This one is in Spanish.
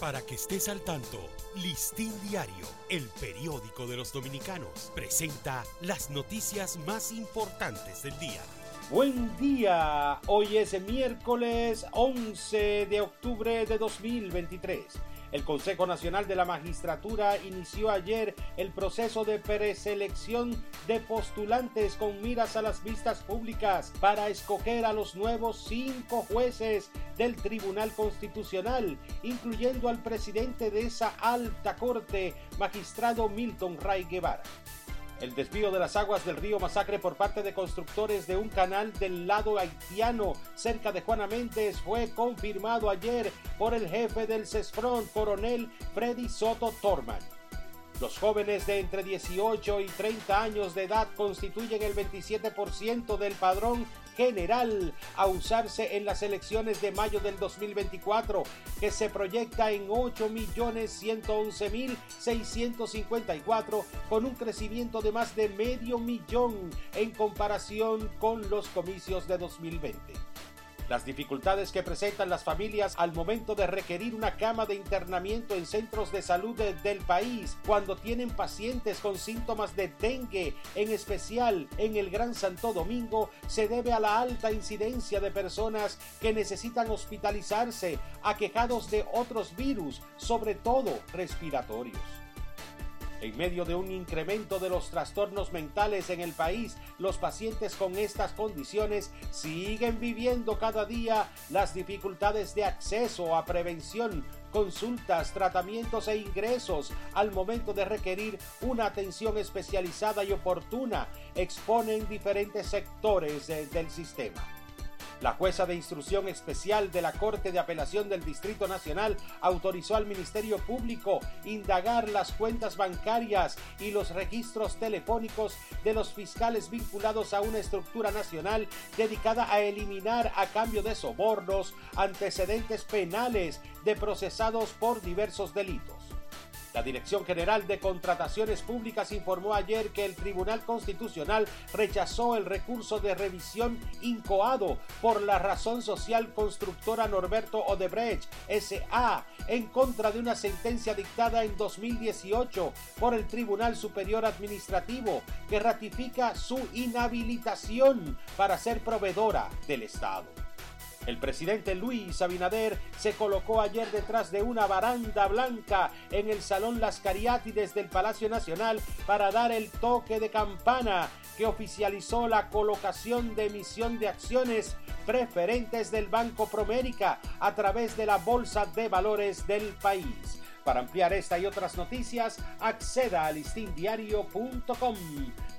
Para que estés al tanto, Listín Diario, el periódico de los dominicanos, presenta las noticias más importantes del día. Buen día, hoy es miércoles 11 de octubre de 2023. El Consejo Nacional de la Magistratura inició ayer el proceso de preselección de postulantes con miras a las vistas públicas para escoger a los nuevos cinco jueces del Tribunal Constitucional, incluyendo al presidente de esa alta corte, magistrado Milton Ray Guevara. El desvío de las aguas del río Masacre por parte de constructores de un canal del lado haitiano cerca de Juana Méndez fue confirmado ayer por el jefe del CESFRON, coronel Freddy Soto Torman. Los jóvenes de entre 18 y 30 años de edad constituyen el 27% del padrón general a usarse en las elecciones de mayo del 2024, que se proyecta en 8.111.654 con un crecimiento de más de medio millón en comparación con los comicios de 2020. Las dificultades que presentan las familias al momento de requerir una cama de internamiento en centros de salud del país cuando tienen pacientes con síntomas de dengue, en especial en el Gran Santo Domingo, se debe a la alta incidencia de personas que necesitan hospitalizarse, aquejados de otros virus, sobre todo respiratorios. En medio de un incremento de los trastornos mentales en el país, los pacientes con estas condiciones siguen viviendo cada día las dificultades de acceso a prevención, consultas, tratamientos e ingresos al momento de requerir una atención especializada y oportuna, exponen diferentes sectores del sistema. La jueza de instrucción especial de la Corte de Apelación del Distrito Nacional autorizó al Ministerio Público indagar las cuentas bancarias y los registros telefónicos de los fiscales vinculados a una estructura nacional dedicada a eliminar a cambio de sobornos antecedentes penales de procesados por diversos delitos. La Dirección General de Contrataciones Públicas informó ayer que el Tribunal Constitucional rechazó el recurso de revisión incoado por la razón social constructora Norberto Odebrecht SA en contra de una sentencia dictada en 2018 por el Tribunal Superior Administrativo que ratifica su inhabilitación para ser proveedora del Estado. El presidente Luis Abinader se colocó ayer detrás de una baranda blanca en el Salón Las Cariátides del Palacio Nacional para dar el toque de campana que oficializó la colocación de emisión de acciones preferentes del Banco Promérica a través de la Bolsa de Valores del país. Para ampliar esta y otras noticias, acceda a listindiario.com.